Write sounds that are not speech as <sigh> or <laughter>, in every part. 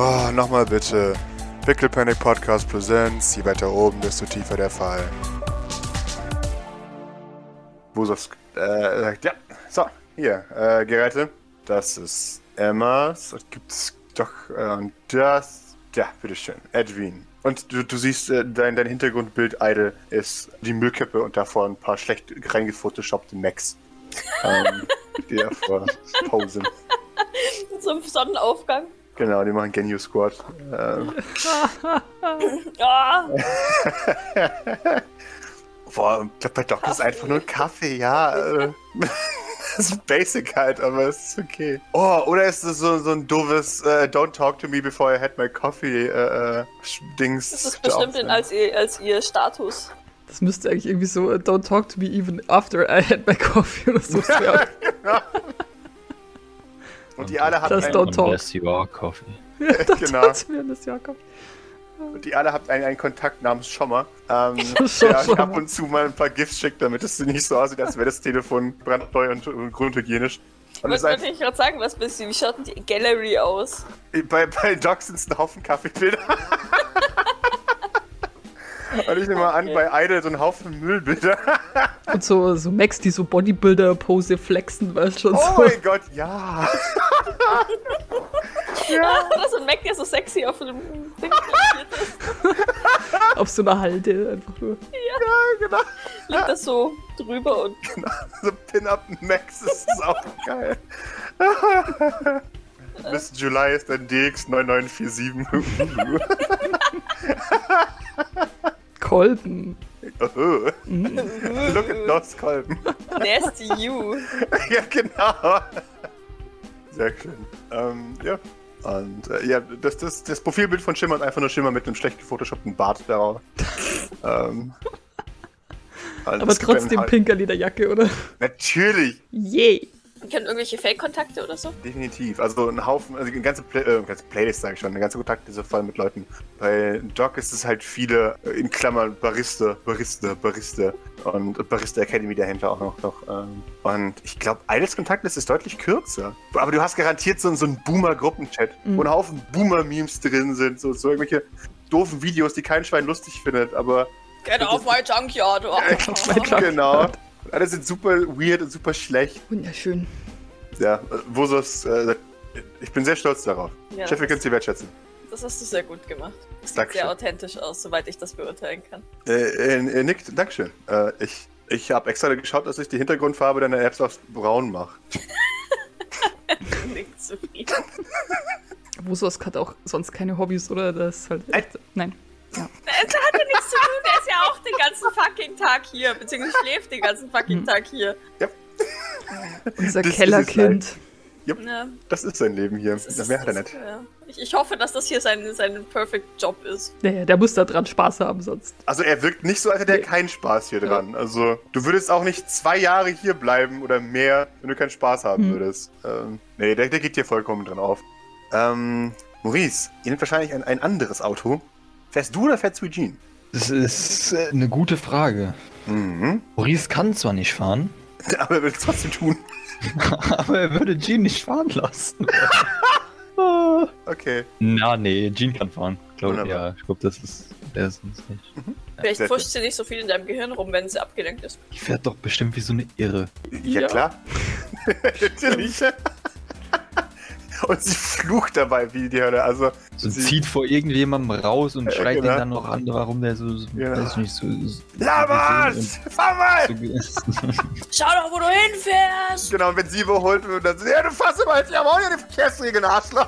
Oh, nochmal bitte. Pickle Panic Podcast Presents. Je weiter oben, desto tiefer der Fall. Busos äh, sagt, ja, so, hier, äh, Geräte. Das ist Emmas. Gibt es doch, äh, und das, ja, bitteschön, Edwin. Und du, du siehst, äh, dein, dein Hintergrundbild Idle ist die Müllkippe und davor ein paar schlecht reingefotoshoppte Macs. <laughs> ähm, die davor <laughs> posen. Zum Sonnenaufgang. Genau, die machen Genio Squad. Ähm, <laughs> Ah, <laughs> boah, bei Doc ist einfach nur ein Kaffee, ja. Äh, <laughs> das ist basic halt, aber es ist okay. Oh, oder ist es so, so ein doofes äh, Don't talk to me before I had my coffee äh, Dings. das ist bestimmt in, als, ihr, als ihr Status. Das müsste eigentlich irgendwie so, uh, don't talk to me even after I had my coffee oder so. Das Genau. Und die alle habt <laughs> einen, einen Kontakt namens Schommer, ähm, <laughs> Schommer. der euch ab und zu mal ein paar GIFs schickt, damit es nicht so aussieht, als wäre das Telefon brandneu und, und grundhygienisch. Und wollte ich gerade sagen? Was bist du? Wie schaut denn die Gallery aus? bei, bei Doc sind es ein Haufen Kaffeebilder. <laughs> Und ich nehme mal an, Okay. bei Idle so ein Haufen Müllbilder. <laughs> Und so, so Max, die so Bodybuilder-Pose flexen, weißt schon Oh so. mein Gott, ja. <laughs> ja. <laughs> Oder so ein Mac, der so sexy auf einem Ding platziert ist. Auf so einer Halde einfach nur. Ja, genau. Liegt das so drüber und So Pin-Up Max ist auch geil. Bis July ist dann DX9947. Kolben. Oh. <laughs> Look at those Kolben. <laughs> nasty you. <laughs> ja, genau. Sehr schön. Ähm, ja. Und äh, ja, das, das, das Profilbild von Schimmer ist einfach nur Schimmer mit einem schlecht gefotoshoppten Bart darauf. ähm, also Aber trotzdem Halt- pinker Lederjacke, oder? Natürlich, Yay. Kennen irgendwelche Fake-Kontakte oder so? definitiv. Also ein Haufen, also eine ganze, Play äh, ganze Playlist, sage ich schon, eine ganze Kontaktliste voll mit Leuten. Bei Doc ist es halt viele, äh, in Klammern Barista, Barista, Barista und Barista Academy dahinter auch noch. noch ähm. Und ich glaube, Idols Kontaktliste ist deutlich kürzer. Aber du hast garantiert so, so einen Boomer-Gruppenchat, wo ein Haufen Boomer-Memes drin sind, so, so irgendwelche doofen Videos, die kein Schwein lustig findet, aber Get off my junkyard. Oh. mein <laughs> Junkyard. genau. Alle sind super weird und super schlecht. Wunderschön. Ja, Vosos, äh, ich bin sehr stolz darauf. Ja, Chef, wir können das, Sie wertschätzen. das hast du sehr gut gemacht. Das sieht Dankeschön. sehr authentisch aus, soweit ich das beurteilen kann. Äh, äh, äh, Nick, Dankeschön. Äh, ich ich habe extra geschaut, dass ich die Hintergrundfarbe deiner Apps auf braun mache. <laughs> Nicht zufrieden. Wusos hat auch sonst keine Hobbys, oder? Das ist halt echt. Nein. Ja. Das hat ja nichts zu tun, der ist ja auch den ganzen fucking Tag hier, beziehungsweise schläft den ganzen fucking Tag hier. Unser Das Kellerkind. Ja, Das ist sein Leben hier. das mehr hat er nicht. Ja. Ich, ich hoffe, dass das hier sein, sein Perfect Job ist. Naja, der muss da dran Spaß haben, sonst. Also er wirkt nicht so, als hätte er Nee. keinen Spaß hier dran. Also du würdest auch nicht zwei Jahre hier bleiben oder mehr, wenn du keinen Spaß haben Hm. würdest. Ähm, nee, der, der geht hier vollkommen dran auf. Ähm, Maurice, ihr nehmt wahrscheinlich ein, ein anderes Auto. Fährst du oder fährt Sweet Jean? Das ist äh, eine gute Frage. Mhm. Maurice kann zwar nicht fahren, <laughs> Aber er will es trotzdem tun. <laughs> aber er würde Jean nicht fahren lassen. <laughs> Okay. Na, nee, Jean kann fahren. Glaub, Wunderbar. ja, ich glaube, das ist der ist nicht. Vielleicht sehr pusht sie nicht so viel in deinem Gehirn rum, wenn sie abgelenkt ist. Die fährt doch bestimmt wie so eine Irre. Ja, Ja. klar. Natürlich. <laughs> Und sie flucht dabei wie die Hölle. Also, So Sie- zieht vor irgendjemandem raus und schreit genau. ihn dann noch an, warum der so, Ja. weiß ich nicht, so. so Lamas! Fahr mal! so- <laughs> Schau doch, wo du hinfährst! Genau, und wenn sie überholt wird, dann ja, du fass immer jetzt, jawohl, ja, die Verkehrsregeln, Arschloch.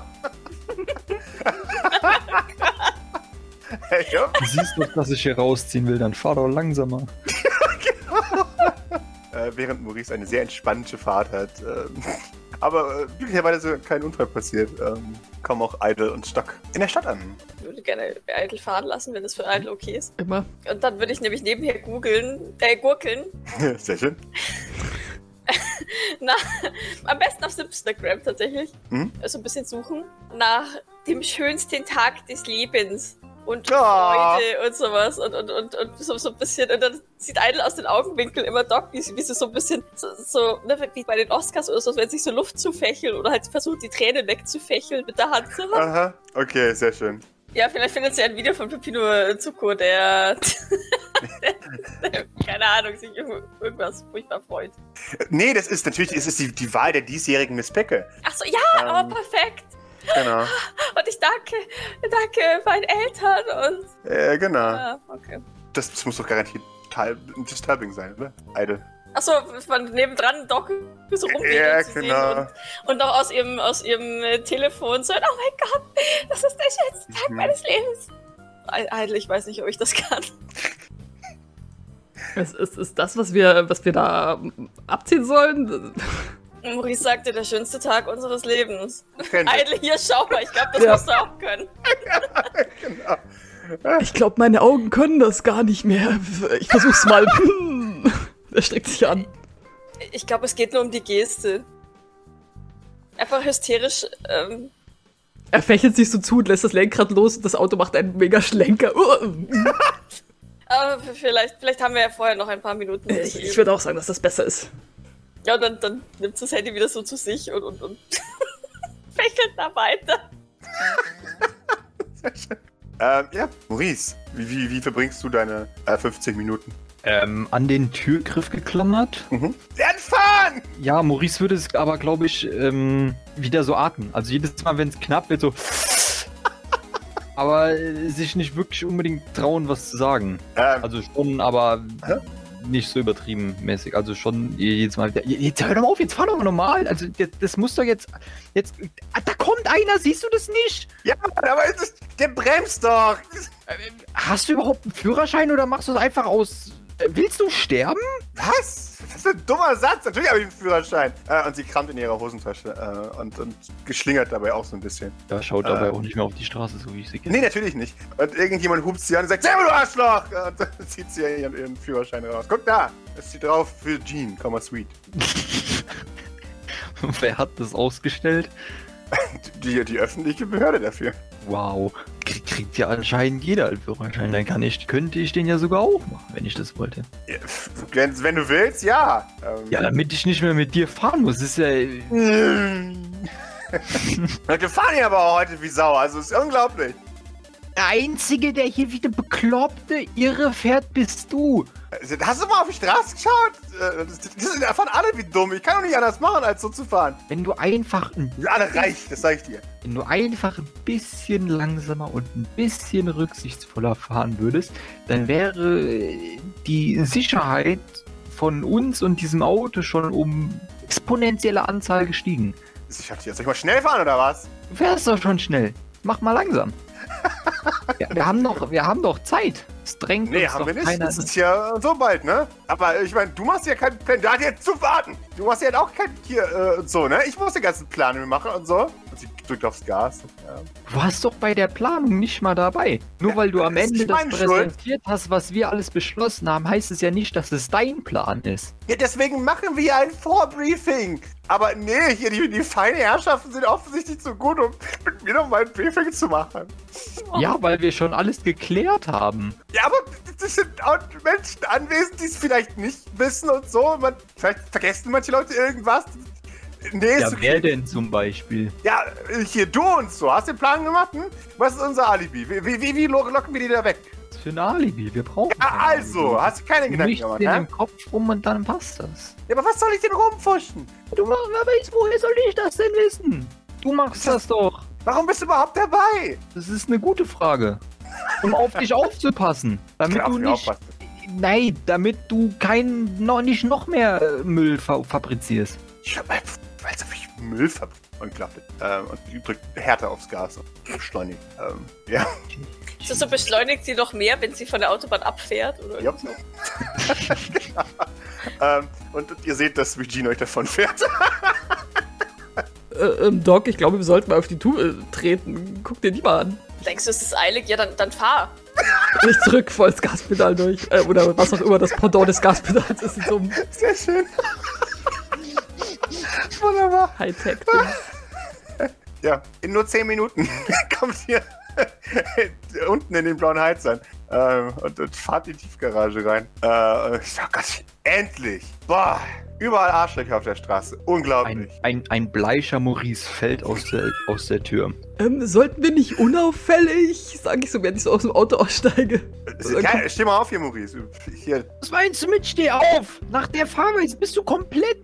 hey, ja. Du siehst doch, dass ich hier rausziehen will, dann fahr doch langsamer. <laughs> äh, während Maurice eine sehr entspannte Fahrt hat. Ähm, aber äh, glücklicherweise kein Unfall passiert. Ähm, kommen auch Idle und Stock in der Stadt an. Ich würde gerne Eitel fahren lassen, wenn das für Eitel okay ist. Immer. Und dann würde ich nämlich nebenher googeln, äh, gurkeln. <laughs> sehr schön. <laughs> Na, am besten auf Instagram tatsächlich. Mhm. Also ein bisschen suchen nach dem schönsten Tag des Lebens. Und Ja. Freude und sowas und, und, und, und so, so ein bisschen. Und dann sieht Idle aus den Augenwinkeln immer Doc, wie sie, wie sie so ein bisschen so, so ne, wie bei den Oscars oder so, wenn sich so Luft zufächeln oder halt versucht, die Tränen wegzufächeln mit der Hand. Aha, okay, sehr schön. Ja, vielleicht findet sie ein Video von Pepino Zuko, der, der, keine Ahnung, sich irgendwas furchtbar freut. Nee, das ist natürlich, es ist die, die Wahl der diesjährigen Miss Pecke. Ach so, ja, Ähm. aber perfekt. Genau. <laughs> Und ich danke, danke meinen Eltern und. äh, genau. Ja, okay. Das, das muss doch garantiert total disturbing sein, oder? Idle. Achso, von nebendran Doc so rumgehen Ja, zu sehen genau. und, und noch aus ihrem, aus ihrem äh, Telefon so, oh mein Gott, das ist der schönste Tag Mhm. meines Lebens. Eitel, ich weiß nicht, ob ich das kann. Es ist, ist das, was wir, was wir da abziehen sollen? Maurice sagte, der schönste Tag unseres Lebens. Eitel, hier, schau mal, ich glaube, das Ja. musst du auch können. genau. Ich glaube, meine Augen können das gar nicht mehr. Ich versuch's mal. Er streckt sich an. Ich glaube, es geht nur um die Geste. Einfach hysterisch, ähm, Er fächelt sich so zu und lässt das Lenkrad los und das Auto macht einen mega Schlenker. aber vielleicht, vielleicht haben wir ja vorher noch ein paar Minuten. um Ich, ich würde auch sagen, dass das besser ist. Ja, und dann, dann nimmt sie das Handy wieder so zu sich und, und, und <laughs> fächelt da weiter. <laughs> Ähm, ja, Maurice, wie, wie, wie verbringst du deine äh, 50 Minuten? Ähm, an den Türgriff geklammert. Mhm. Lernen fahren! Ja, Maurice würde es aber, glaube ich, ähm, wieder so atmen. Also jedes Mal, wenn es knapp wird, so. <laughs> aber äh, sich nicht wirklich unbedingt trauen, was zu sagen. Ähm, Also schon, aber Hä? Nicht so übertrieben mäßig. Also schon jedes Mal wieder. Jetzt hör doch mal auf, jetzt fahr doch mal normal. Also das, das muss doch jetzt. Jetzt. Ah, Da kommt einer, siehst du das nicht? ja, aber es ist, der bremst doch! Hast du überhaupt einen Führerschein oder machst du es einfach aus. Äh, Willst du sterben? Was? Das ist ein dummer Satz. Natürlich habe ich einen Führerschein. Äh, und sie kramt in ihrer Hosentasche äh, und, und geschlingert dabei auch so ein bisschen. Ja, schaut dabei dabei auch nicht mehr auf die Straße, so wie ich sie kenne. Nee, natürlich nicht. Und irgendjemand hupt sie an und sagt, Selber, du Arschloch! Und dann <laughs> zieht sie ihren, ihren Führerschein raus. Guck da! Es steht drauf für Jean, Komma Sweet. <laughs> Wer hat das ausgestellt? <laughs> Die, die öffentliche Behörde dafür. Wow. Krieg, kriegt ja anscheinend jeder einen Führerschein. Dann kann ich, könnte ich den ja sogar auch machen, wenn ich das wollte. Ja, Wenn, wenn du willst, ja. Ähm, Ja, damit ich nicht mehr mit dir fahren muss. Ist ja. <laughs> Wir fahren hier aber auch heute wie Sau, also ist unglaublich. Der Einzige, der hier wieder bekloppte Irre fährt, bist du. Also, Hast du mal auf die Straße geschaut? Äh, Das, das sind davon alle wie dumm. Ich kann doch nicht anders machen, als so zu fahren. Wenn du einfach ein, alle reich, das sag ich dir. wenn du einfach ein bisschen langsamer und ein bisschen rücksichtsvoller fahren würdest, dann wäre die Sicherheit von uns und diesem Auto schon um exponentielle Anzahl gestiegen. Ich hab dich jetzt soll ich mal schnell fahren oder was? Du fährst doch schon schnell. Mach mal langsam. Ja, wir haben doch, wir haben doch Zeit. Es drängt Nee, uns haben wir nicht. Das ist ja so bald, ne? Aber ich meine, du machst ja keinen Plan. Da hat jetzt zu warten. Du machst ja auch kein hier äh, und so, ne? Ich muss den ganzen Plan machen und so. Und sie drückt aufs Gas. Ja. Du warst doch bei der Planung nicht mal dabei. Nur weil du am Ende das meine Schuld. präsentiert hast, was wir alles beschlossen haben, heißt es ja nicht, dass es dein Plan ist. ja, deswegen machen wir ein Vorbriefing. Aber nee, hier die, die feinen Herrschaften sind offensichtlich zu gut, um mit mir noch mal ein Briefing zu machen. Ja, weil wir schon alles geklärt haben. Ja, aber es sind auch Menschen anwesend, die es vielleicht nicht wissen und so. Man, vielleicht vergessen manche Leute irgendwas. Nee, Ja, okay. wer denn zum Beispiel? Ja, hier du und so. Hast du den Plan gemacht? Hm? Was ist unser Alibi? Wie, wie, wie, wie lo- locken wir die da weg? Was für ein Alibi? Wir brauchen. Ja, also, Alibi. hast du keine Gedanken gemacht, den hä? im Kopf rum und dann passt das. Ja, aber was soll ich denn rumfuschen? Du machst, wer weiß, woher soll ich das denn wissen? Du machst das doch. Warum bist du überhaupt dabei? Das ist eine gute Frage. Um auf dich aufzupassen. Damit du mich nicht. aufpassen. Nein, damit du kein, noch nicht noch mehr äh, Müll fa fabrizierst. Ich hab einfach, weiß ob ich Müll verbringe. Unglaublich. Ähm, und die drückt härter aufs Gas und beschleunigt. Ähm, <laughs> ja. So, so beschleunigt sie noch mehr, wenn sie von der Autobahn abfährt? Oder Jupp. <laughs> ähm, und, und ihr seht, dass Regine euch davon fährt. <laughs> Äh, ähm, Doc, ich glaube, wir sollten mal auf die Tour äh, treten. Guck dir die mal an. Denkst du, es ist eilig? Ja, dann, dann fahr. Nicht zurück, voll das Gaspedal durch. Äh, oder was auch immer das Pendant des Gaspedals ist so Sehr schön. Wunderbar. Hightech-Ding. Ja, in nur 10 Minuten <laughs> kommt ihr <laughs> unten in den blauen Heizern ähm, und, und fahrt in die Tiefgarage rein. Äh, ich sag Gott, endlich! Boah! Überall Arschlöcher auf der Straße. Unglaublich. Ein, ein, ein bleicher Maurice fällt aus der, aus der Tür. Ähm, sollten wir nicht unauffällig, sage ich so, während ich so aus dem Auto aussteige. ja, steh mal auf hier, Maurice. Hier. Was meinst du mit Steh auf? Nach der Fahrweise bist du komplett.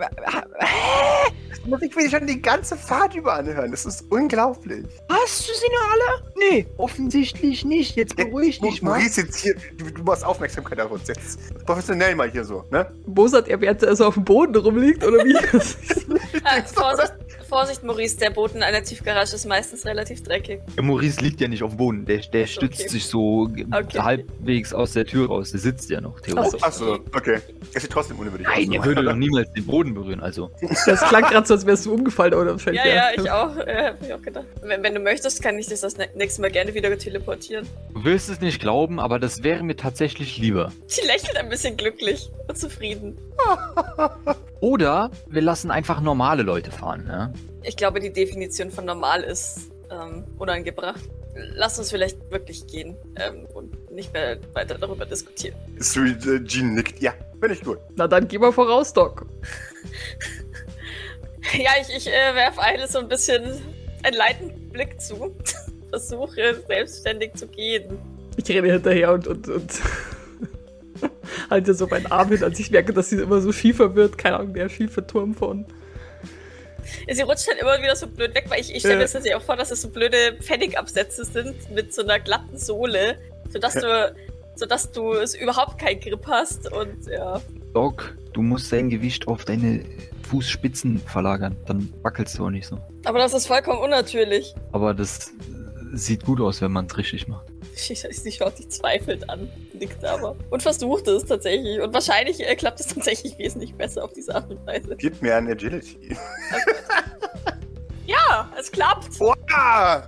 Das <laughs> muss ich mir schon die ganze Fahrt über anhören. Das ist unglaublich. Hast du sie noch alle? Nee, offensichtlich nicht. Jetzt beruhig dich mal. Maurice, jetzt hier, du, du machst Aufmerksamkeit auf uns. Jetzt professionell mal hier so, ne? Mozart, er während er so auf dem Boden rumliegt, oder wie? <laughs> Vorsicht, Vorsicht, Maurice, der Boden in einer Tiefgarage ist meistens relativ dreckig. Der Maurice liegt ja nicht auf dem Boden. Der, der Ach stützt okay. sich so Okay. halbwegs aus der Tür raus. Der sitzt ja noch, theoretisch. Achso, okay. Es sieht trotzdem unwürdig aus. Nein, er würde doch niemals den Boden berühren. Also, Das klang gerade so, als wärst du umgefallen oder fällt Ja, ja, ich auch. Äh, hab ich auch gedacht. Wenn, wenn du möchtest, kann ich das das nä- nächste Mal gerne wieder teleportieren. du wirst es nicht glauben, aber das wäre mir tatsächlich lieber. Sie lächelt ein bisschen glücklich und zufrieden. <laughs> Oder wir lassen einfach normale Leute fahren. Ja? Ich glaube, die Definition von normal ist ähm, unangebracht. Lass uns vielleicht wirklich gehen ähm, und nicht mehr weiter darüber diskutieren. Sweet äh, Jean nickt. Ja, bin ich gut. Na dann geh mal voraus, Doc. <laughs> Ja, ich, ich äh, werfe Eile so ein bisschen einen leitenden Blick zu. <laughs> Versuche selbstständig zu gehen. Ich renne hinterher und, und, und <laughs> halte so meinen Arm hin, als ich merke, dass sie immer so schiefer wird. Keine Ahnung, der schiefe Turm von. Sie rutscht halt immer wieder so blöd weg, weil ich, ich stelle mir das tatsächlich auch vor, dass es so blöde Pfennigabsätze sind mit so einer glatten Sohle, sodass du, sodass du es überhaupt keinen Grip hast und ja. Doc, du musst dein Gewicht auf deine Fußspitzen verlagern. Dann wackelst du auch nicht so. Aber das ist vollkommen unnatürlich. Aber das äh, sieht gut aus, wenn man es richtig macht. <laughs> Sie, schaut dich zweifelnd an, nickt aber. Und versucht es tatsächlich. Und wahrscheinlich äh, klappt es tatsächlich wesentlich besser auf diese Art und Weise. Gib mir ein Agility. <laughs> Ja, es klappt. Wow!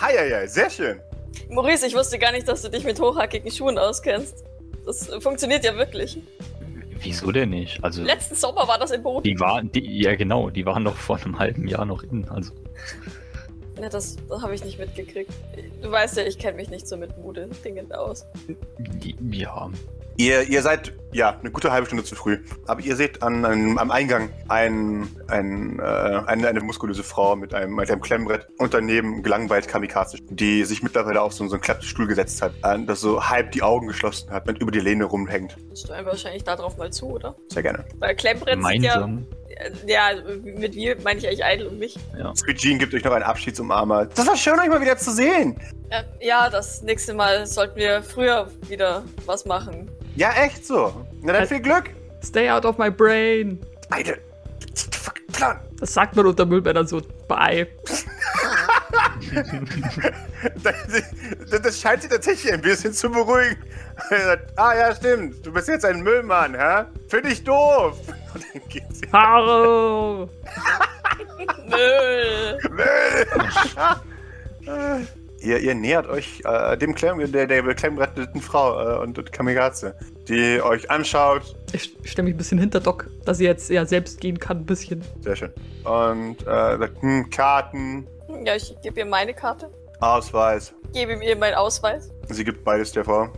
Heieiei, sehr schön. Maurice, ich wusste gar nicht, dass du dich mit hochhackigen Schuhen auskennst. Das äh, funktioniert ja wirklich. Wieso denn nicht? Also, Letzten Sommer war das in Boden. die waren, die, ja genau, die waren doch vor einem halben Jahr noch in. Also, Ja, das, habe ich nicht mitgekriegt. Du weißt ja, ich kenne mich nicht so mit Mode-Dingen aus. die, ja. Ihr, ihr seid, ja, eine gute halbe Stunde zu früh. Aber ihr seht an, einem- am Eingang ein, ein, äh, eine, eine muskulöse Frau mit einem, mit einem Klemmbrett und daneben gelangweilt Kamikaze, die sich mittlerweile auf so, so einen Klappstuhl gesetzt hat, äh, das so halb die Augen geschlossen hat und über die Lehne rumhängt. Steuern wir wahrscheinlich darauf mal zu, oder? Sehr gerne. Weil Klemmbrett sind ja, Gemeinsam. Ja, mit wir meine ich eigentlich Idle und mich. Ja. Sweet Jean gibt euch noch einen Abschiedsumarmer. Das war schön, euch mal wieder zu sehen. Ja, ja, das nächste Mal sollten wir früher wieder was machen. Ja, echt so. Na dann viel Glück. Stay out of my brain. Beide. Fuck, Plan. Das sagt man unter Müllmännern so. Bye. Das, das scheint sie tatsächlich ein bisschen zu beruhigen. Er ah ja, stimmt. Du bist jetzt ein Müllmann, hä? Finde ich doof. Und dann geht Haro. <laughs> Müll! Müll. ihr, ihr nähert euch äh, dem Klemm, der, der beklemmretteten Frau äh, und, und Kamikaze, die euch anschaut. Ich stelle mich ein bisschen hinter Doc, dass sie jetzt ja selbst gehen kann, ein bisschen. Sehr schön. Und äh, sagt, hm, Karten, Ja, ich gebe ihr meine Karte. Ausweis. Gebe ihm ihr meinen Ausweis. Sie gibt beides der Frau,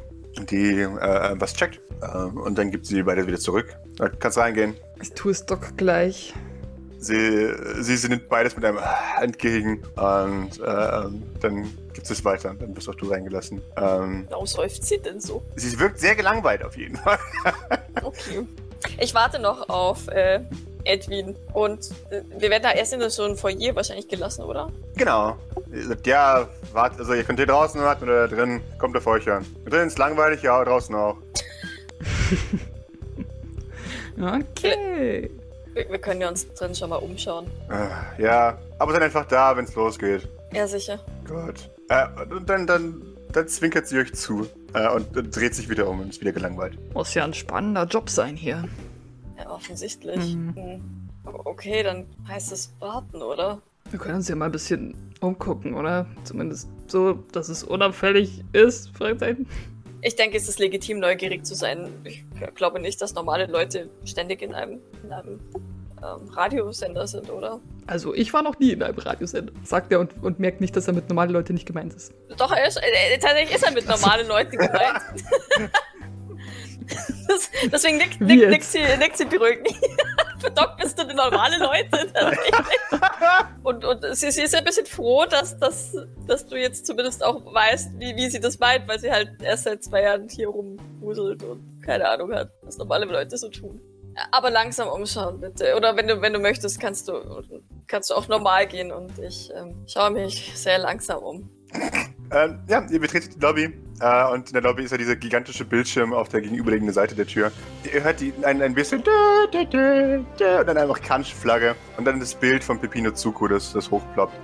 die äh, was checkt. Ähm, und dann gibt sie beides wieder zurück. Da kannst reingehen. Ich tue es Doc gleich. Sie, sie, sie nimmt beides mit einem entgegen und ähm, dann gibt es weiter. Dann bist auch du reingelassen. Ähm, Warum seufzt sie denn so? sie wirkt sehr gelangweilt auf jeden Fall. <laughs> Okay. Ich warte noch auf äh, Edwin. Und äh, wir werden da erst in so ein Foyer wahrscheinlich gelassen, oder? genau. Sagt, ja, wart, also ihr könnt hier draußen warten oder da drin. Kommt auf euch an. Drin ist langweilig, ja, draußen auch. <laughs> Okay. Wir, wir können ja uns drin schon mal umschauen. Äh, ja, aber seid einfach da, wenn es losgeht. Ja, sicher. Gut. Äh, und dann, dann, dann zwinkert sie euch zu äh, und, und dreht sich wieder um und ist wieder gelangweilt. Muss ja ein spannender Job sein hier. Ja, offensichtlich. Mhm. Hm. Aber okay, dann heißt es warten, oder? Wir können uns ja mal ein bisschen umgucken, oder? Zumindest so, dass es unauffällig ist. Fragezeichen. Ich denke, es ist legitim, neugierig zu sein. Ich glaube nicht, dass normale Leute ständig in einem, in einem ähm, Radiosender sind, oder? Also ich war noch nie in einem Radiosender, sagt er und, und merkt nicht, dass er mit normalen Leuten nicht gemeint ist. Doch, er ist, äh, tatsächlich ist er mit normalen Leuten gemeint. <laughs> das, deswegen nickt nick, jetzt? nick sie, nick sie beruhigt. Für <laughs> Doc bist du eine normale Leute. <laughs> tatsächlich. Und sie, sie ist ein bisschen froh, dass, dass, dass du jetzt zumindest auch weißt, wie, wie sie das meint, weil sie halt erst seit zwei Jahren hier rumwuselt und keine Ahnung hat, was normale Leute so tun. Aber langsam umschauen, bitte. Oder wenn du, wenn du möchtest, kannst du, kannst du auch normal gehen und ich ähm, schaue mich sehr langsam um. Ähm, ja, ihr betretet die Lobby äh, und in der Lobby ist ja dieser gigantische Bildschirm auf der gegenüberliegenden Seite der Tür. Ihr hört die, ein, ein bisschen dä, dä, dä, und dann eine amerikanische Flagge und dann das Bild von Pepino Zuko, das, das hochploppt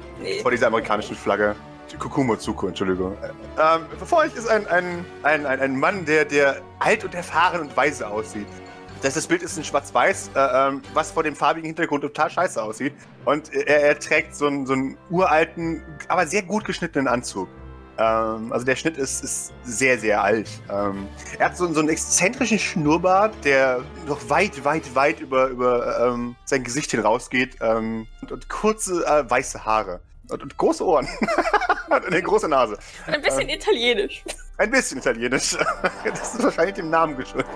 vor dieser amerikanischen Flagge. Kukumo Zuko, Entschuldigung. Ähm, vor euch ist ein, ein, ein, ein, ein Mann, der, der alt und erfahren und weise aussieht. Das, das Bild ist in schwarz-weiß, äh, ähm, was vor dem farbigen Hintergrund total scheiße aussieht. Und er, er trägt so einen, so einen uralten, aber sehr gut geschnittenen Anzug. Ähm, also der Schnitt ist, ist sehr, sehr alt. Ähm, er hat so, so einen exzentrischen Schnurrbart, der noch weit, weit, weit über, über ähm, sein Gesicht hinausgeht. Ähm, und, und kurze äh, weiße Haare. Und, und große Ohren. <laughs> und eine große Nase. Und ein bisschen italienisch. Ein bisschen italienisch. <laughs> Das ist wahrscheinlich dem Namen geschuldet.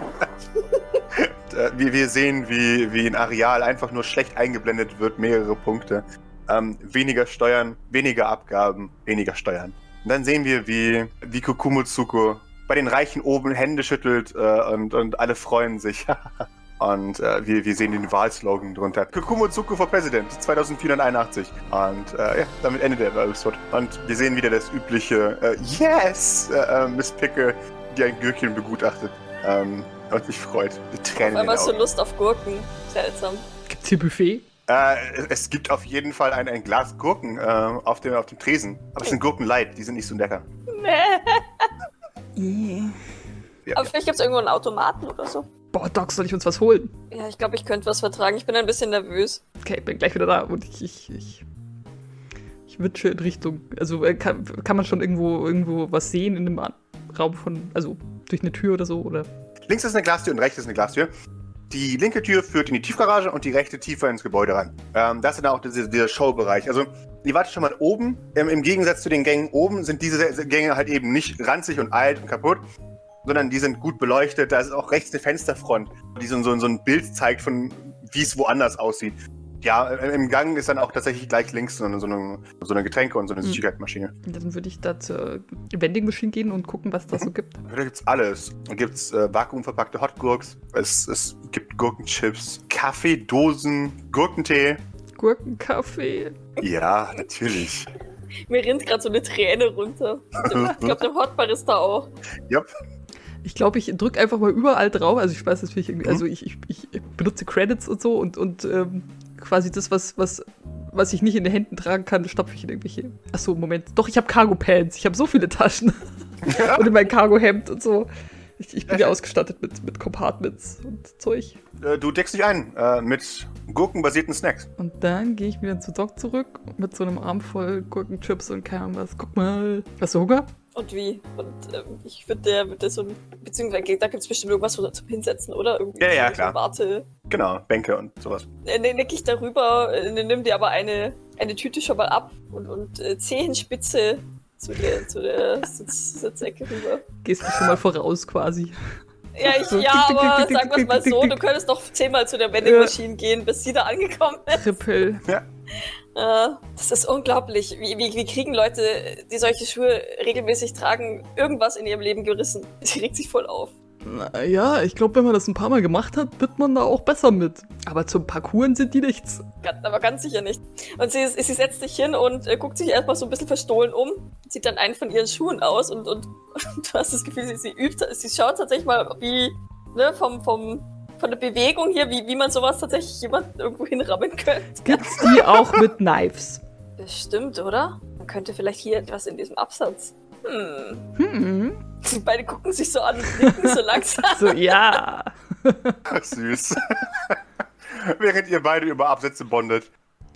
Und, äh, wir, wir sehen, wie, wie in Areal einfach nur schlecht eingeblendet wird, mehrere Punkte. Ähm, weniger Steuern, weniger Abgaben, weniger Steuern. Und dann sehen wir, wie, wie Kukumutsuko bei den Reichen oben Hände schüttelt äh, und, und alle freuen sich. <laughs> und äh, wir, wir sehen den Wahlslogan drunter. Kukumutsuko for President 2481. Und äh, ja, damit endet der Werbespot. Und wir sehen wieder das übliche äh, Yes! Äh, äh, Miss Pickle, die ein Gürkchen begutachtet. Ähm, und sich freut. Die Auf Tränen den einmal so Augen. Lust auf Gurken. Seltsam. Gibt's hier Buffet? Äh, es gibt auf jeden Fall ein, ein Glas Gurken äh, auf, dem, auf dem Tresen. Aber es sind Gurken light, die sind nicht so lecker. Nee. Ja, Aber vielleicht gibt es irgendwo einen Automaten oder so. Boah, Doc, soll ich uns was holen? Ja, ich glaube, ich könnte was vertragen. Ich bin ein bisschen nervös. Okay, ich bin gleich wieder da und ich, ich, ich, ich witsche in Richtung. Also äh, kann, kann man schon irgendwo, irgendwo was sehen in dem An- Raum von, also durch eine Tür oder so, oder? Links ist eine Glastür und rechts ist eine Glastür. Die linke Tür führt in die Tiefgarage und die rechte tiefer ins Gebäude rein. Ähm, das ist dann auch dieser, dieser Showbereich. Also, ihr wartet schon mal oben. Ähm, Im Gegensatz zu den Gängen oben sind diese Gänge halt eben nicht ranzig und alt und kaputt, sondern die sind gut beleuchtet. Da ist auch rechts eine Fensterfront, die so, so, so ein Bild zeigt, von wie es woanders aussieht. Ja, im im Gang ist dann auch tatsächlich gleich links so eine, so eine, so eine Getränke- und so eine Mhm. Süßigkeitsmaschine. Und dann würde ich da zur Vending Machine gehen und gucken, was da so gibt. Da gibt's alles. Da gibt's äh, vakuumverpackte Hotgurks, es, es gibt Gurkenchips, Kaffeedosen, Gurkentee. Gurkenkaffee. Ja, natürlich. <laughs> Mir rinnt gerade so eine Träne runter. Ich glaube, der Hotbar ist da auch. Yep. Ich glaube, ich drücke einfach mal überall drauf. Also ich weiß natürlich irgendwie, Mhm. also ich, ich, ich benutze Credits und so und, und ähm, quasi das, was, was, was ich nicht in den Händen tragen kann, stopfe ich in irgendwelche. Achso, Moment. Doch, ich habe Cargo-Pants. Ich habe so viele Taschen. und in mein Cargo-Hemd und so. Ich, ich bin ja ausgestattet mit, mit Compartments und Zeug. Äh, du deckst dich ein äh, mit gurkenbasierten Snacks. Und dann gehe ich wieder zu Doc zurück mit so einem Arm voll Gurkenchips und keine Ahnung was. Guck mal. Hast du Hunger? Und wie? Und ähm, ich würde der, der so ein. Beziehungsweise da gibt es bestimmt irgendwas so zum Hinsetzen, oder? Irgendwie Ja, ja, so, klar. Warte. Genau, Bänke und sowas. Äh, ne, nick ich darüber, äh, ne, nimm dir aber eine, eine Tüte schon mal ab und, und äh, Zehenspitze zu der, zu der Sitz, Sitzecke rüber. Gehst du schon mal voraus quasi. Ja, ich, So, ja, tick, tick, aber tick, sagen wir es mal so, du könntest noch zehnmal zu der Vending Machine gehen, bis sie da angekommen ist. Trippel. Äh, das ist unglaublich. Wie, wie, wie kriegen Leute, die solche Schuhe regelmäßig tragen, irgendwas in ihrem Leben gerissen? <laughs> Sie regt sich voll auf. Naja, ich glaube, wenn man das ein paar Mal gemacht hat, wird man da auch besser mit. Aber zum Parkouren sind die nichts. Aber ganz sicher nicht. Und sie, sie setzt sich hin und äh, guckt sich erstmal so ein bisschen verstohlen um, zieht dann einen von ihren Schuhen aus und, und, <laughs> du hast das Gefühl, sie, sie übt, sie schaut tatsächlich mal, wie, ne, vom, vom, von der Bewegung hier, wie, wie man sowas tatsächlich jemand irgendwo hinrammen könnte. <laughs> Gibt's die auch mit Knives? Das stimmt, oder? Man könnte vielleicht hier etwas in diesem Absatz. Hm. Hm. <laughs> Die beiden gucken sich so an und nicken so langsam. So, ja. <laughs> Ach, süß. Während ihr beide über Absätze bondet,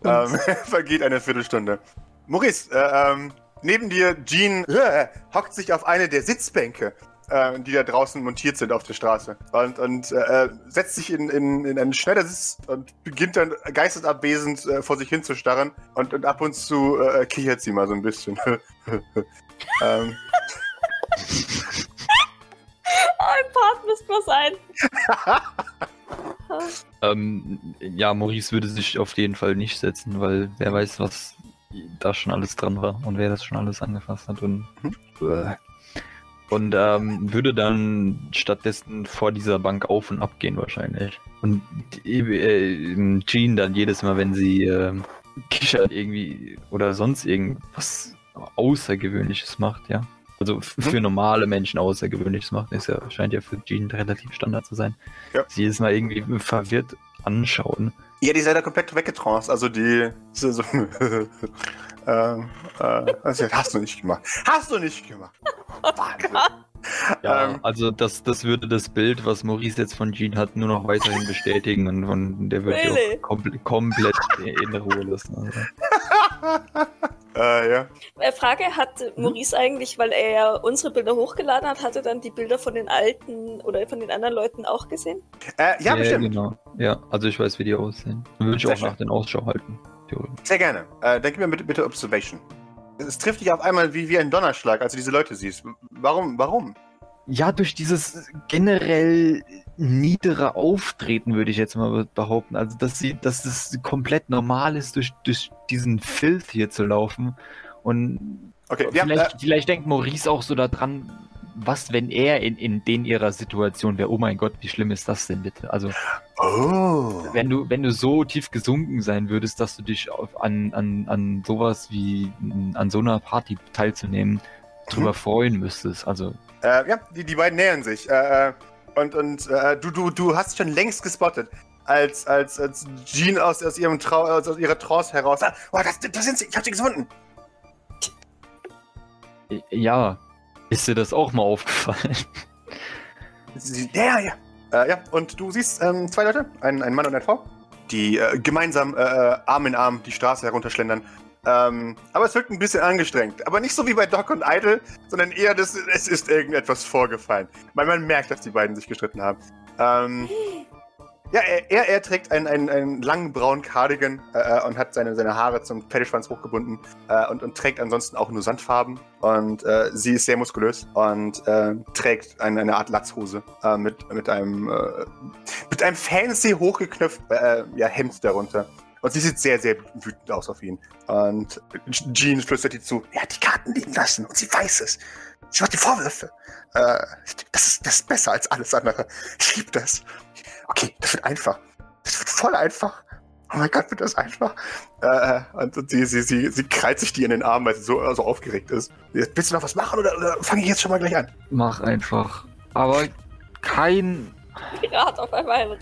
ähm, vergeht eine Viertelstunde. Maurice, äh, ähm, neben dir, Jean, äh, hockt sich auf eine der Sitzbänke. Äh, die da draußen montiert sind auf der Straße. Und, und äh, setzt sich in, in, in einen Schneidersitz und beginnt dann geistesabwesend äh, vor sich hin zu starren. Und, und ab und zu äh, kichert sie mal so ein bisschen. <laughs> ähm, Oh, <laughs> ein Part muss bloß sein. <laughs> Ähm, ja, Maurice würde sich auf jeden Fall nicht setzen, weil wer weiß, was da schon alles dran war und wer das schon alles angefasst hat und Mhm. Und ähm, würde dann stattdessen vor dieser Bank auf und ab gehen wahrscheinlich und äh, Jean dann jedes Mal, wenn sie äh, kichert irgendwie oder sonst irgendwas Außergewöhnliches macht, ja. Also f- für normale Menschen Außergewöhnliches macht, ist ja scheint ja für Jean relativ Standard zu sein. Ja. Sie jedes Mal irgendwie verwirrt anschauen. Ja, die ist leider komplett weggetranced. Also die. So, so, <laughs> ähm, äh, also, hast du nicht gemacht. Hast du nicht gemacht. <laughs> Wahnsinn. Ja, Ähm, also das, das würde das Bild, was Maurice jetzt von Jean hat, nur noch weiterhin bestätigen und, und der würde Really? auch kompl komplett in Ruhe lassen. Also. <laughs> äh, ja. Äh, Frage, hat Maurice eigentlich, weil er ja unsere Bilder hochgeladen hat, hat er dann die Bilder von den alten oder von den anderen Leuten auch gesehen? Äh, ja, bestimmt. Genau. Ja, also ich weiß, wie die aussehen. Dann würde ich Sehr auch nach schön. den Ausschau halten. Sehr gerne. Äh, dann gib mir bitte, bitte Observation. Es trifft dich auf einmal wie, wie ein Donnerschlag, als du diese Leute siehst. Warum? Warum? Ja, durch dieses generell niedere Auftreten würde ich jetzt mal behaupten. Also, dass sie, dass es komplett normal ist, durch, durch diesen Filth hier zu laufen. Und Okay, ja, vielleicht, äh, vielleicht denkt Maurice auch so daran, was, wenn er in, in den ihrer Situation wäre. Oh mein Gott, wie schlimm ist das denn bitte? Also, oh. wenn du, wenn du so tief gesunken sein würdest, dass du dich auf, an, an, an sowas wie an so einer Party teilzunehmen, drüber Mhm. freuen müsstest. Also, Äh, ja, die, die beiden nähern sich. Äh, äh, und und äh, du, du, du hast schon längst gespottet, als, als, als Jean aus, aus, ihrem Trau aus, aus ihrer Trance heraus. Ah, oh, das, das sind sie, ich hab sie gefunden. ja, ist dir das auch mal aufgefallen? Ja, ja. Äh, ja, und du siehst ähm, zwei Leute, ein, ein Mann und eine Frau, die äh, gemeinsam äh, Arm in Arm die Straße herunterschlendern. Ähm, aber es wirkt ein bisschen angestrengt. Aber nicht so wie bei Doc und Idol, sondern eher, das, es ist irgendetwas vorgefallen. Weil man merkt, dass die beiden sich gestritten haben. Ähm, ja, er, er, er trägt einen, einen, einen langen braunen Cardigan äh, äh, und hat seine, seine Haare zum Pferdeschwanz hochgebunden äh, und, und trägt ansonsten auch nur Sandfarben. Und äh, sie ist sehr muskulös und äh, trägt eine, eine Art Latzhose äh, mit, mit einem mit einem fancy hochgeknöpft äh, ja, Hemd darunter. Und sie sieht sehr, sehr wütend aus auf ihn. Und Jean flüstert ihr zu, er hat die Karten liegen lassen und sie weiß es. Sie macht die Vorwürfe. Äh, das, ist, das ist besser als alles andere. Ich liebe das. Okay, das wird einfach. Das wird voll einfach. Oh mein Gott, wird das einfach. Äh, und, und sie, sie, sie, sie krallt sich die in den Arm, weil sie so, so aufgeregt ist. Willst du noch was machen oder, oder fange ich jetzt schon mal gleich an? Mach einfach. Aber kein. <laughs> Pirat auf einmal.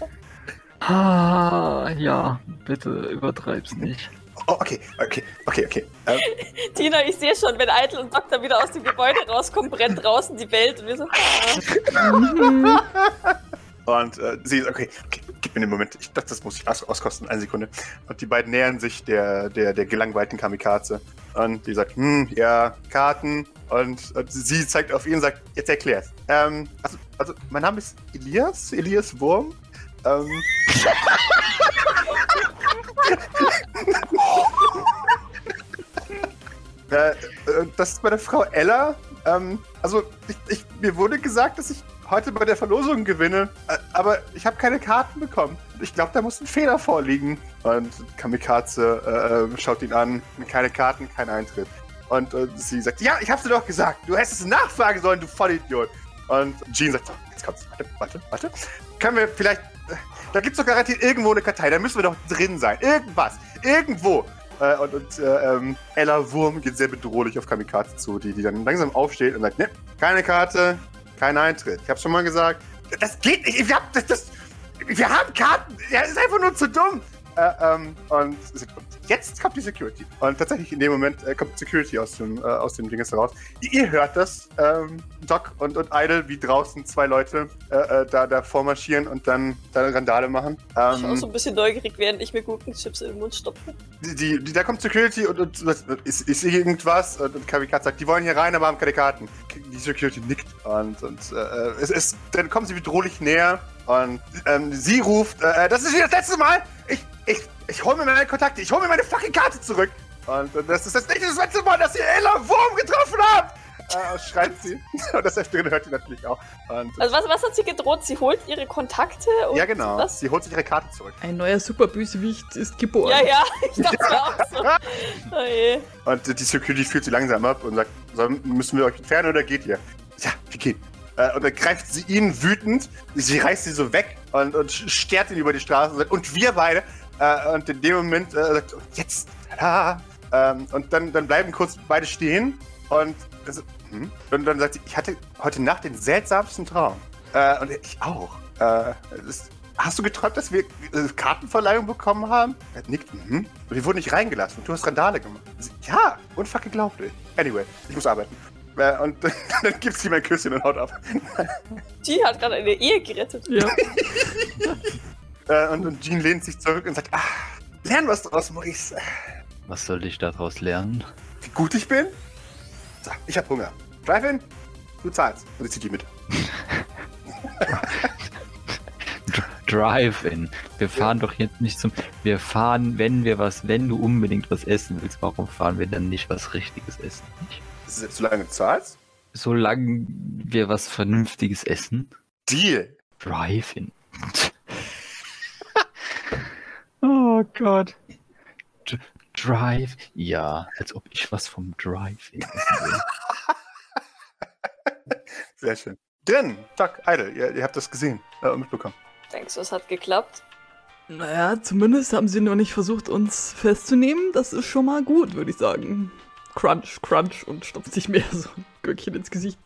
Ah, ja, bitte übertreib's nicht. Oh, okay, okay, okay, okay. Ähm, <laughs> Tina, ich sehe schon, wenn Eitel und Doktor wieder aus dem Gebäude rauskommen, brennt draußen die Welt. Und wir so. <laughs> Und äh, sie ist, okay, okay, gib mir den Moment. Ich dachte, das muss ich aus auskosten. Eine Sekunde. Und die beiden nähern sich der, der, der gelangweilten Kamikaze. Und die sagt, hm, ja, Karten. Und, und sie zeigt auf ihn und sagt, jetzt erklär's. Ähm, also, also, mein Name ist Elias, Elias Wurm. Ähm, <laughs> äh, äh, das ist meine Frau Ella. Ähm, also, ich, ich, mir wurde gesagt, dass ich heute bei der Verlosung gewinne, äh, aber ich habe keine Karten bekommen. Ich glaube, da muss ein Fehler vorliegen. Und Kamikaze äh, schaut ihn an, keine Karten, kein Eintritt. Und äh, sie sagt, ja, ich hab's dir doch gesagt, du hättest es nachfragen sollen, du Vollidiot. Und Jean sagt, jetzt kommt's, warte, warte, warte. Können wir vielleicht, da gibt's doch garantiert irgendwo eine Kartei, da müssen wir doch drin sein. Irgendwas, irgendwo. Äh, und und äh, ähm, Ella Wurm geht sehr bedrohlich auf Kamikaze zu, die, die dann langsam aufsteht und sagt, ne, keine Karte, kein Eintritt. Ich hab's schon mal gesagt. Das geht nicht. Wir haben, das, das, wir haben Karten. Er ist einfach nur zu dumm. Äh, ähm, und jetzt kommt die Security. Und tatsächlich in dem Moment äh, kommt Security aus dem, äh, aus dem Dinges raus. Ihr hört das, ähm, Doc und, und Idle, wie draußen zwei Leute äh, äh, da, da vormarschieren und dann, dann Randale machen. Ich Ähm, auch so ein bisschen neugierig, während ich mir Gurkenchips in den Mund stopfe. die, die, die, da kommt Security und, und, und ist, ist irgendwas? Und, und Kavikat sagt, die wollen hier rein, aber haben keine Karten. Die Security nickt und, und äh, es ist, dann kommen sie bedrohlich näher und ähm, sie ruft, äh, das ist wieder das letzte Mal. Ich, ich, ich hole mir meine Kontakte, ich hole mir meine fucking Karte zurück. Und, und das ist das nicht das letzte Mal, dass ihr Ella Wurm getroffen habt. Äh, schreit sie. <laughs> Und das F-Drin hört ihr natürlich auch. Und, Also was, was hat sie gedroht? Sie holt ihre Kontakte und ja, genau. was? Sie holt sich ihre Karte zurück. Ein neuer Superbösewicht ist geboren. Ja, ja, <laughs> ich dachte mir auch so. <laughs> Oh je. Und die Security führt sie langsam ab und sagt, so, müssen wir euch entfernen oder geht ihr? Ja, wir gehen. Äh, und dann greift sie ihn wütend, sie reißt sie so weg und, und stärkt ihn über die Straße und sagt, und wir beide. Äh, und in dem Moment äh, sagt, und jetzt, tada. Ähm, und dann, dann bleiben kurz beide stehen und, das, hm? und dann sagt sie, ich hatte heute Nacht den seltsamsten Traum. Äh, und ich auch. Äh, das, Hast du geträumt, dass wir äh, Kartenverleihung bekommen haben? Er nickt, mhm. Und wir wurden nicht reingelassen. Und du hast Randale gemacht. Sie, Ja, unfucking glaublich. Anyway, ich muss arbeiten. Äh, und <laughs> dann gibt sie mein Küsschen und haut ab. Die hat gerade eine Ehe gerettet. Ja. <laughs> Äh, und, und Jean lehnt sich zurück und sagt, ah, lern was draus, Maurice. Was soll ich daraus lernen? Wie gut ich bin? So, ich hab Hunger. Drive-In, du zahlst. Und ich zieh die mit. <laughs> Dr- Drive-In. Wir fahren doch jetzt nicht zum. Wir fahren, wenn wir was, wenn du unbedingt was essen willst, warum fahren wir dann nicht was Richtiges essen? Nicht? Das ist jetzt so lange du zahlst? Solange wir was Vernünftiges essen. Deal. Drive-In. Oh Gott. D Drive. Ja, als ob ich was vom Drive-In essen will. <laughs> Sehr schön. Drin, Doc, Idle, ihr, ihr habt das gesehen, äh, mitbekommen. Denkst du, es hat geklappt? Naja, zumindest haben sie noch nicht versucht, uns festzunehmen. Das ist schon mal gut, würde ich sagen. Crunch, crunch und stopft sich mehr so ein Gürkchen ins Gesicht.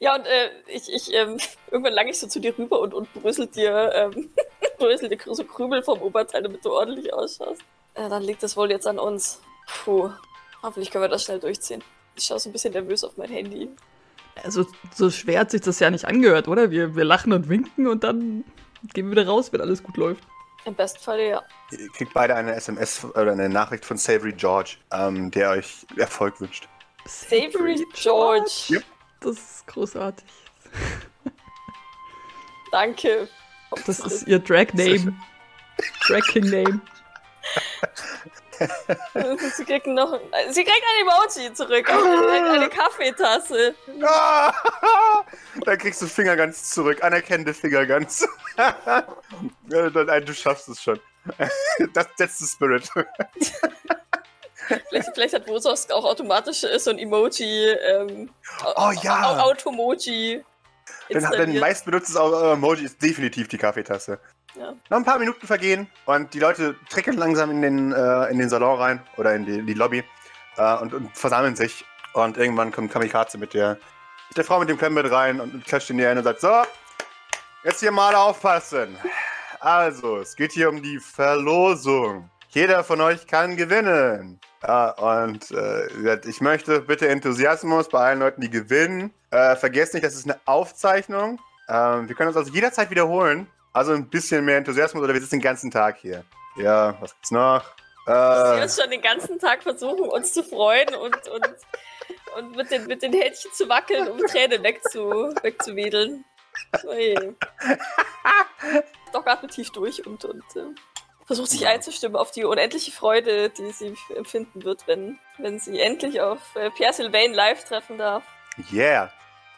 Ja, und äh, ich, ich, ähm, <laughs> irgendwann lang ich so zu dir rüber und, und brösel dir, ähm, <laughs> brösel dir so Krümel vom Oberteil, damit du ordentlich ausschaust. Äh, dann liegt das wohl jetzt an uns. Puh. Hoffentlich können wir das schnell durchziehen. Ich schaue so ein bisschen nervös auf mein Handy. Also, so schwer hat sich das ja nicht angehört, oder? Wir, wir lachen und winken und dann gehen wir wieder raus, wenn alles gut läuft. Im besten Fall ja. Ihr kriegt beide eine SMS oder eine Nachricht von Savory George, ähm, der euch Erfolg wünscht. Savory George. Yep. Das ist großartig. <laughs> Danke. Das ist ihr Drag-Name. Drag-King-Name. <laughs> Sie kriegt noch ein, Sie kriegt ein Emoji zurück. Eine, eine Kaffeetasse. <laughs> Da kriegst du Fingerguns zurück, anerkennende dann, nein, du schaffst es schon. Das that's the spirit. Vielleicht, vielleicht hat Wososk auch automatisch so ein Emoji. Ähm, Oh ja. Au- Automoji. Dann installiert. meist benutztes äh, Emoji ist definitiv die Kaffeetasse. Ja. Noch ein paar Minuten vergehen und die Leute trickeln langsam in den, äh, in den Salon rein oder in die, die Lobby äh, und, und versammeln sich. Und irgendwann kommt Kamikaze mit der, mit der Frau mit dem Klemmbrett rein und, und klatscht in die Hände und sagt: So, jetzt hier mal aufpassen. Also, es geht hier um die Verlosung. Jeder von euch kann gewinnen. Ja, und äh, wie gesagt, ich möchte bitte Enthusiasmus bei allen Leuten, die gewinnen. Äh, vergesst nicht, das ist eine Aufzeichnung. Ähm, wir können uns also jederzeit wiederholen. Also ein bisschen mehr Enthusiasmus oder wir sitzen den ganzen Tag hier. Ja, was gibt's noch? Äh, uns schon den ganzen Tag versuchen, uns zu freuen und, und, und mit, den, mit den Händchen zu wackeln, um Tränen wegzu, wegzuwedeln. Ui. <laughs> Doc atmet tief durch und, und äh, versucht sich einzustimmen auf die unendliche Freude, die sie empfinden wird, wenn, wenn sie endlich auf äh, Pierre Sylvain live treffen darf. yeah.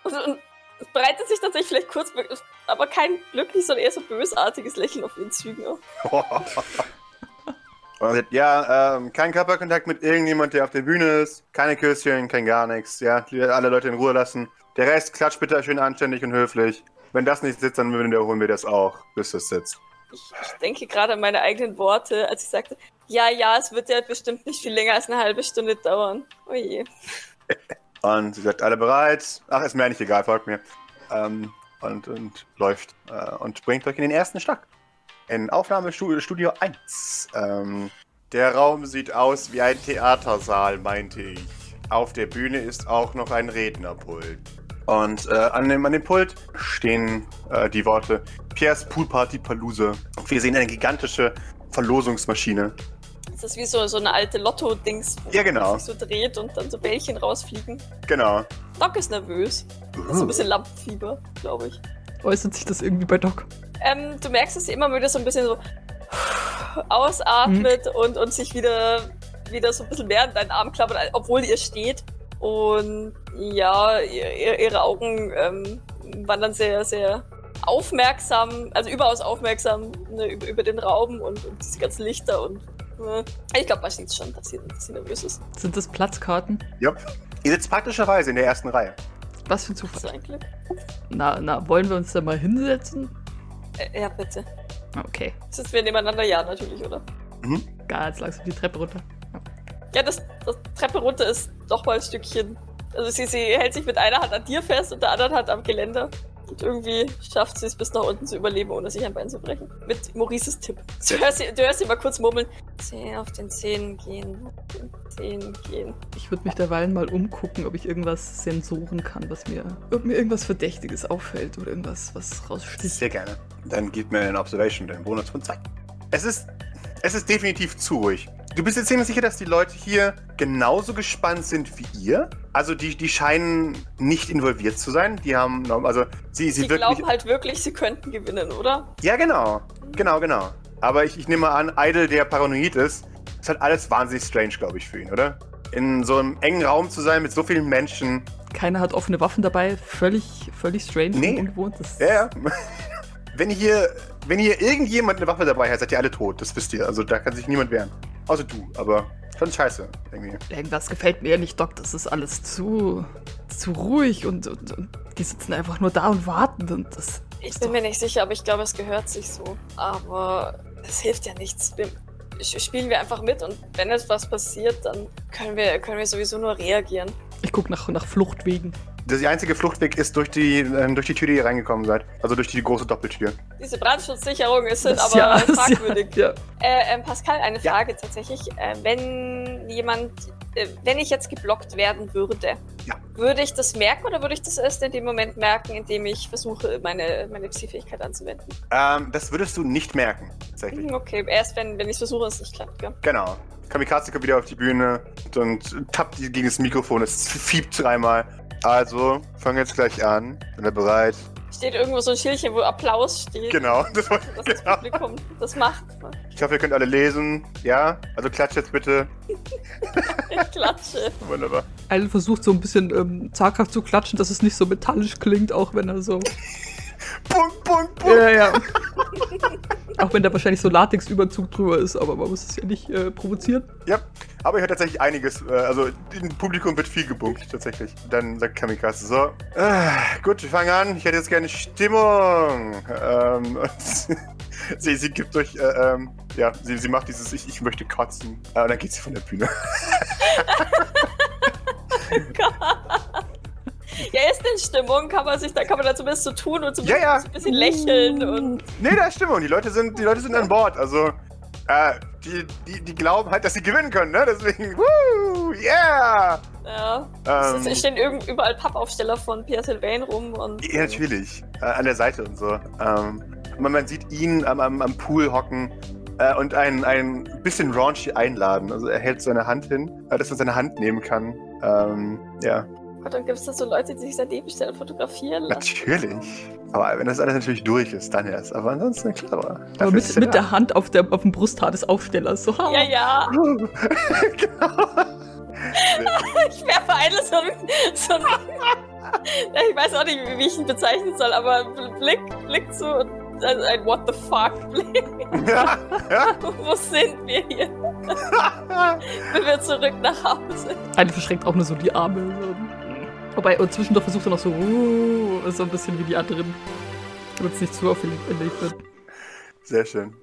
Und, und es breitet sich tatsächlich vielleicht kurz, aber kein glücklich, sondern eher so bösartiges Lächeln auf ihren Zügen auf. Ja, ähm, kein Körperkontakt mit irgendjemand, der auf der Bühne ist. Keine Küsschen, kein gar nichts. Ja, alle Leute in Ruhe lassen. Der Rest klatscht bitte schön anständig und höflich. Wenn das nicht sitzt, dann wiederholen wir das auch, bis das sitzt. Ich, ich denke gerade an meine eigenen Worte, als ich sagte, ja, ja, es wird ja bestimmt nicht viel länger als eine halbe Stunde dauern. Oh je. <laughs> Und sie sagt, alle bereit? Ach, ist mir eigentlich egal, folgt mir. Ähm, und, und läuft äh, und bringt euch in den ersten Stock. in Aufnahmestudio 1. Ähm, der Raum sieht aus wie ein Theatersaal, meinte ich. Auf der Bühne ist auch noch ein Rednerpult. Und äh, an, dem, an dem Pult stehen äh, die Worte Pierre's Poolparty Palooza. Wir sehen eine gigantische Verlosungsmaschine. Das ist wie so, so eine alte Lotto-Dings, wo Ja, genau. man sich so dreht und dann so Bällchen rausfliegen. Genau. Doc ist nervös. Das ist so ein bisschen Lampenfieber, glaube ich. Äußert sich das irgendwie bei Doc? Ähm, du merkst, dass sie immer wieder so ein bisschen so ausatmet und, und sich wieder, wieder so ein bisschen mehr an deinen Arm klappert, obwohl ihr steht. Und ja, ihr, ihr- ihre Augen ähm, wandern sehr, sehr aufmerksam, also überaus aufmerksam ne, über, über den Raum und, und diese ganzen Lichter und äh, ich glaube, man sieht schon, dass sie, dass sie nervös ist. Sind das Platzkarten? Jupp. Ihr sitzt praktischerweise in der ersten Reihe. Was für ein Das ist Zufall. ein Glück. Na, na, wollen wir uns da mal hinsetzen? Äh, ja, bitte. Okay. Sitzen wir nebeneinander? Ja, natürlich, oder? Ganz langsam die Treppe runter. Ja, das, das Treppe runter ist doch mal ein Stückchen. Also sie, sie hält sich mit einer Hand an dir fest und der anderen Hand am Geländer. Und irgendwie schafft sie es bis nach unten zu überleben, ohne sich ein Bein zu brechen. Mit Maurices Tipp. <laughs> Du hörst, sie, du hörst sie mal kurz murmeln. Zeh auf den Zehen gehen. Auf den Zehen gehen. Ich würde mich derweil mal umgucken, ob ich irgendwas sensoren kann, was mir, ob mir irgendwas Verdächtiges auffällt oder irgendwas, was raussticht. Sehr gerne. Dann gib mir eine Observation, den Bonus von 2. Es ist, es ist definitiv zu ruhig. Du bist jetzt ziemlich sicher, dass die Leute hier genauso gespannt sind wie ihr. Also die, die scheinen nicht involviert zu sein. Die haben, also sie, sie wirklich. glauben halt wirklich, sie könnten gewinnen, oder? Ja, genau. Genau, genau. Aber ich, ich nehme an, Idle, der paranoid ist, ist halt alles wahnsinnig strange, glaube ich, für ihn, oder? In so einem engen Raum zu sein mit so vielen Menschen. Keiner hat offene Waffen dabei. Völlig, völlig strange Nee. und ungewohnt. Das Ja, ja. <laughs> Wenn hier, wenn hier irgendjemand eine Waffe dabei hat, seid ihr alle tot. Das wisst ihr. Also da kann sich niemand wehren. Außer du, aber schon scheiße, irgendwie. Irgendwas gefällt mir nicht, Doc. Das ist alles zu, zu ruhig und, und, und die sitzen einfach nur da und warten und das. Ich ist bin mir nicht sicher, aber ich glaube, es gehört sich so. Aber es hilft ja nichts. Spielen wir einfach mit und wenn etwas passiert, dann können wir, können wir sowieso nur reagieren. Ich gucke nach, nach Fluchtwegen. Die einzige Fluchtweg ist durch die, äh, durch die Tür, die ihr reingekommen seid. Also durch die große Doppeltür. Diese Brandschutzsicherungen sind Das- aber ja, <laughs> fragwürdig. Ja, Äh, ähm, Pascal, eine Ja. Frage tatsächlich. Äh, wenn jemand, äh, wenn ich jetzt geblockt werden würde, Ja. würde ich das merken oder würde ich das erst in dem Moment merken, in dem ich versuche, meine, meine Psi-Fähigkeit anzuwenden? Ähm, das würdest du nicht merken, tatsächlich. Hm, Okay, erst wenn, wenn ich versuche, und es nicht klappt, gell? Genau. Kamikaze kommt wieder auf die Bühne und tappt gegen das Mikrofon. Es fiebt dreimal. Also, fangen jetzt gleich an. Bin ihr bereit? Steht irgendwo so ein Schildchen, wo Applaus steht. Genau. Das das genau. Publikum das macht. Ich hoffe, ihr könnt alle lesen. Ja? Also klatscht jetzt bitte. Ich klatsche. Wunderbar. Alan versucht so ein bisschen ähm, zaghaft zu klatschen, dass es nicht so metallisch klingt, auch wenn er so. Punkt, Punkt, Punkt. Ja, ja. <laughs> auch wenn da wahrscheinlich so Latexüberzug drüber ist, aber man muss es ja nicht äh, provozieren. Ja, aber ich höre tatsächlich einiges. Äh, also im Publikum wird viel gebunkt, tatsächlich. Dann sagt Kamikaze so: äh, Gut, wir fangen an. Ich hätte jetzt gerne Stimmung. Ähm, <laughs> sie, sie gibt euch, äh, ähm, ja, sie, sie macht dieses Ich, ich möchte kotzen. Äh, und dann geht sie von der Bühne. <laughs> Ja, ist denn Stimmung? Kann man sich, da kann man da zumindest so tun und so, Ja, ja. ein bisschen lächeln und. Nee, da ist Stimmung. Die Leute sind, die Leute sind an Bord. Also, äh, die, die, die glauben halt, dass sie gewinnen können, ne? Deswegen, woo, yeah! Ja. Ähm, es stehen irgend- überall Pappaufsteller von Pierre Sylvain rum und. Ja, natürlich. Äh, an der Seite und so. Ähm, man, man sieht ihn am, am, am Pool hocken äh, und ein, ein bisschen raunchy einladen. Also er hält seine Hand hin, äh, dass man seine Hand nehmen kann. Ähm, ja, Und dann gibt es da so Leute, die sich daneben stellen und fotografieren lassen. natürlich. Aber wenn das alles natürlich durch ist, dann erst. Aber ansonsten, klar. Aber mit, mit der Hand auf, der, auf dem Brusthaar des Aufstellers. So. Ja, ja. genau. <laughs> Ich werfe eine so ein. So ein <laughs> ich weiß auch nicht, wie ich ihn bezeichnen soll, aber Blick, Blick zu und also ein What the fuck Blick. ja, ja. <laughs> Wo sind wir hier? Sind wir zurück nach Hause? Eine verschränkt auch nur so die Arme. Wobei, und zwischendurch versucht er noch so, uh, so ein bisschen wie die anderen. Damit es nicht zu auffällig wird. Sehr schön.